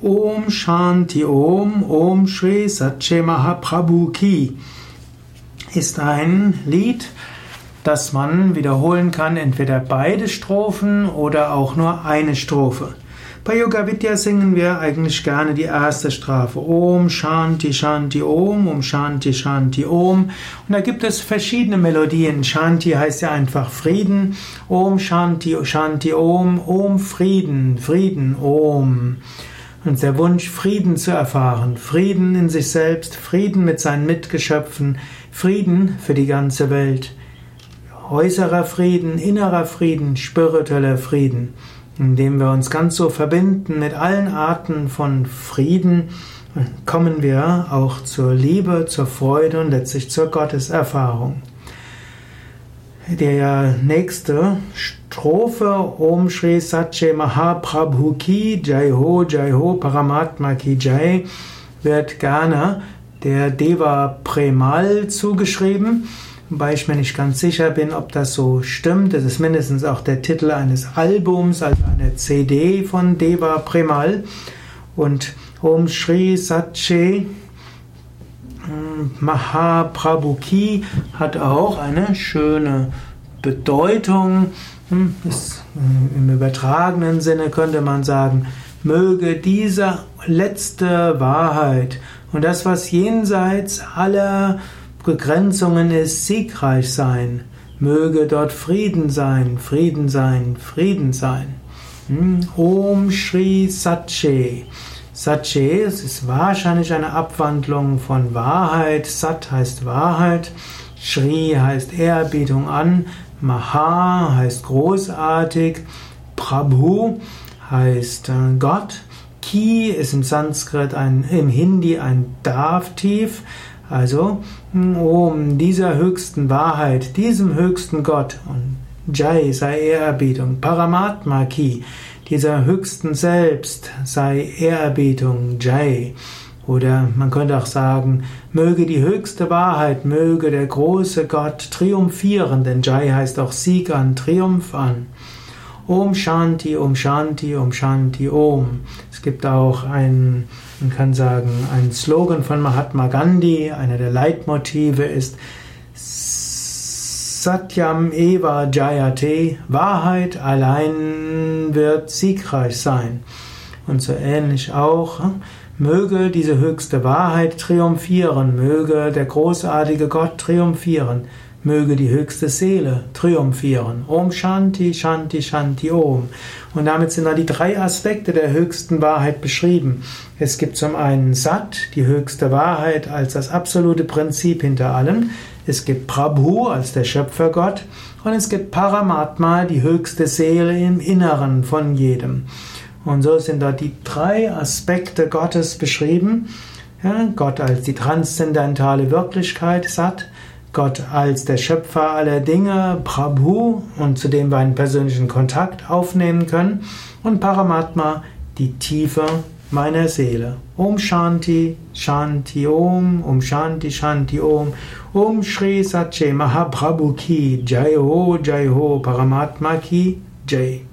Om Shanti Om Om Shri Satche Mahaprabhu Ki ist ein Lied, das man wiederholen kann, entweder beide Strophen oder auch nur eine Strophe. Bei Yoga Vidya singen wir eigentlich gerne die erste Strophe. Om Shanti Shanti Om, Om Shanti Shanti Om. Und da gibt es verschiedene Melodien. Shanti heißt ja einfach Frieden. Om Shanti Shanti Om, Om Frieden, Frieden, Om. Und der Wunsch, Frieden zu erfahren, Frieden in sich selbst, Frieden mit seinen Mitgeschöpfen, Frieden für die ganze Welt. Äußerer Frieden, innerer Frieden, spiritueller Frieden, indem wir uns ganz so verbinden mit allen Arten von Frieden, kommen wir auch zur Liebe, zur Freude und letztlich zur Gotteserfahrung. Der nächste Strophe Om Shri Satche Mahaprabhu Ki Jai Ho Jai Ho Paramatma Ki Jai wird gerne der Deva Premal zugeschrieben, wobei ich mir nicht ganz sicher bin, ob das so stimmt. Es ist mindestens auch der Titel eines Albums, also eine CD von Deva Premal. Und Om Shri Satche Mahaprabhuki hat auch eine schöne Bedeutung. Hm, Im übertragenen Sinne könnte man sagen, möge diese letzte Wahrheit und das, was jenseits aller Begrenzungen ist, siegreich sein. Möge dort Frieden sein, Frieden sein, Frieden sein. Hm, Om Shri Satche. Satche, es ist wahrscheinlich eine Abwandlung von Wahrheit. Sat heißt Wahrheit. Shri heißt Ehrerbietung an. Maha heißt großartig. Prabhu heißt äh, Gott. Ki ist im Sanskrit ein, im Hindi ein Davtief. Also, um dieser höchsten Wahrheit, diesem höchsten Gott und Jai sei Ehrerbietung, Paramatma Ki, dieser höchsten Selbst sei Ehrerbietung, Jai. Oder man könnte auch sagen, möge die höchste Wahrheit, möge der große Gott triumphieren, denn Jai heißt auch Sieg an, Triumph an. Om Shanti, Om Shanti, Om Shanti, Om. Es gibt auch einen, man kann sagen, einen Slogan von Mahatma Gandhi, einer der Leitmotive ist Satyam Eva Jayate, Wahrheit allein wird siegreich sein. Und so ähnlich auch, möge diese höchste Wahrheit triumphieren, möge der großartige Gott triumphieren, möge die höchste Seele triumphieren. Om Shanti, Shanti, Shanti, Om. Und damit sind da die drei Aspekte der höchsten Wahrheit beschrieben. Es gibt zum einen Sat, die höchste Wahrheit als das absolute Prinzip hinter allem. Es gibt Prabhu als der Schöpfergott und es gibt Paramatma, die höchste Seele im Inneren von jedem. Und so sind dort die drei Aspekte Gottes beschrieben. Ja, Gott als die transzendentale Wirklichkeit, Sat, Gott als der Schöpfer aller Dinge, Prabhu, und zu dem wir einen persönlichen Kontakt aufnehmen können, und Paramatma, die Tiefe meiner Seele. Om Shanti, Shanti Om, Om Shanti, Shanti Om, Om Shri Satche Mahaprabhu Ki, Jai Ho, Jai Ho, Paramatma Ki, Jai.